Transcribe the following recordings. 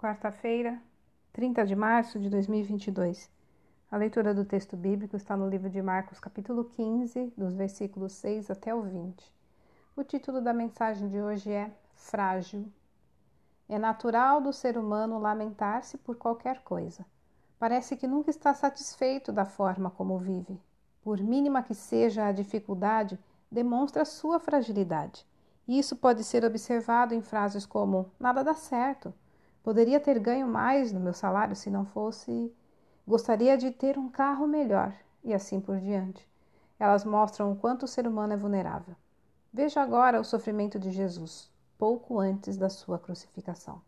Quarta-feira, 30 de março de 2022. A leitura do texto bíblico está no livro de Marcos, capítulo 15, dos versículos 6 até o 20. O título da mensagem de hoje é Frágil. É natural do ser humano lamentar-se por qualquer coisa. Parece que nunca está satisfeito da forma como vive. Por mínima que seja a dificuldade, demonstra sua fragilidade. Isso pode ser observado em frases como: nada dá certo, poderia ter ganho mais no meu salário se não fosse. Gostaria de ter um carro melhor, e assim por diante. Elas mostram o quanto o ser humano é vulnerável. Veja agora o sofrimento de Jesus, pouco antes da sua crucificação.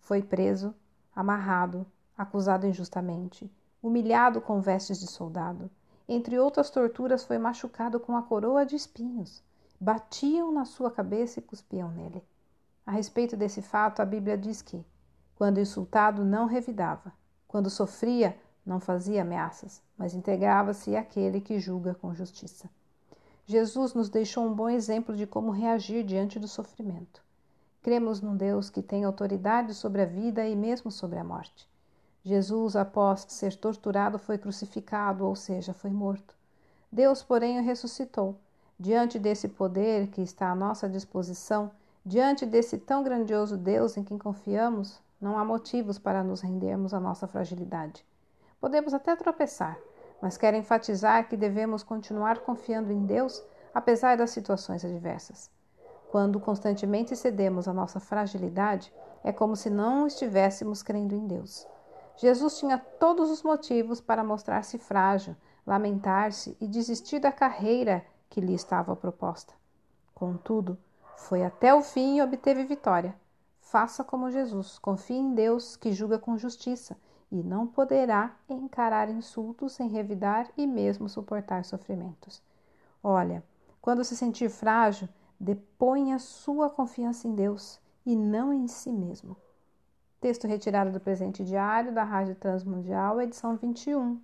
Foi preso, amarrado, acusado injustamente, humilhado com vestes de soldado. Entre outras torturas, foi machucado com a coroa de espinhos batiam na sua cabeça e cuspiam nele. A respeito desse fato, a Bíblia diz que, quando insultado, não revidava, quando sofria, não fazia ameaças, mas integrava-se àquele que julga com justiça. Jesus nos deixou um bom exemplo de como reagir diante do sofrimento. Cremos num Deus que tem autoridade sobre a vida e mesmo sobre a morte. Jesus, após ser torturado, foi crucificado, ou seja, foi morto. Deus, porém, o ressuscitou Diante desse poder que está à nossa disposição, diante desse tão grandioso Deus em quem confiamos, não há motivos para nos rendermos à nossa fragilidade. Podemos até tropeçar, mas quero enfatizar que devemos continuar confiando em Deus apesar das situações adversas. Quando constantemente cedemos à nossa fragilidade, é como se não estivéssemos crendo em Deus. Jesus tinha todos os motivos para mostrar-se frágil, lamentar-se e desistir da carreira que lhe estava proposta. Contudo, foi até o fim e obteve vitória. Faça como Jesus, confie em Deus que julga com justiça e não poderá encarar insultos sem revidar e mesmo suportar sofrimentos. Olha, quando se sentir frágil, deponha sua confiança em Deus e não em si mesmo. Texto retirado do presente diário da Rádio Transmundial, edição 21,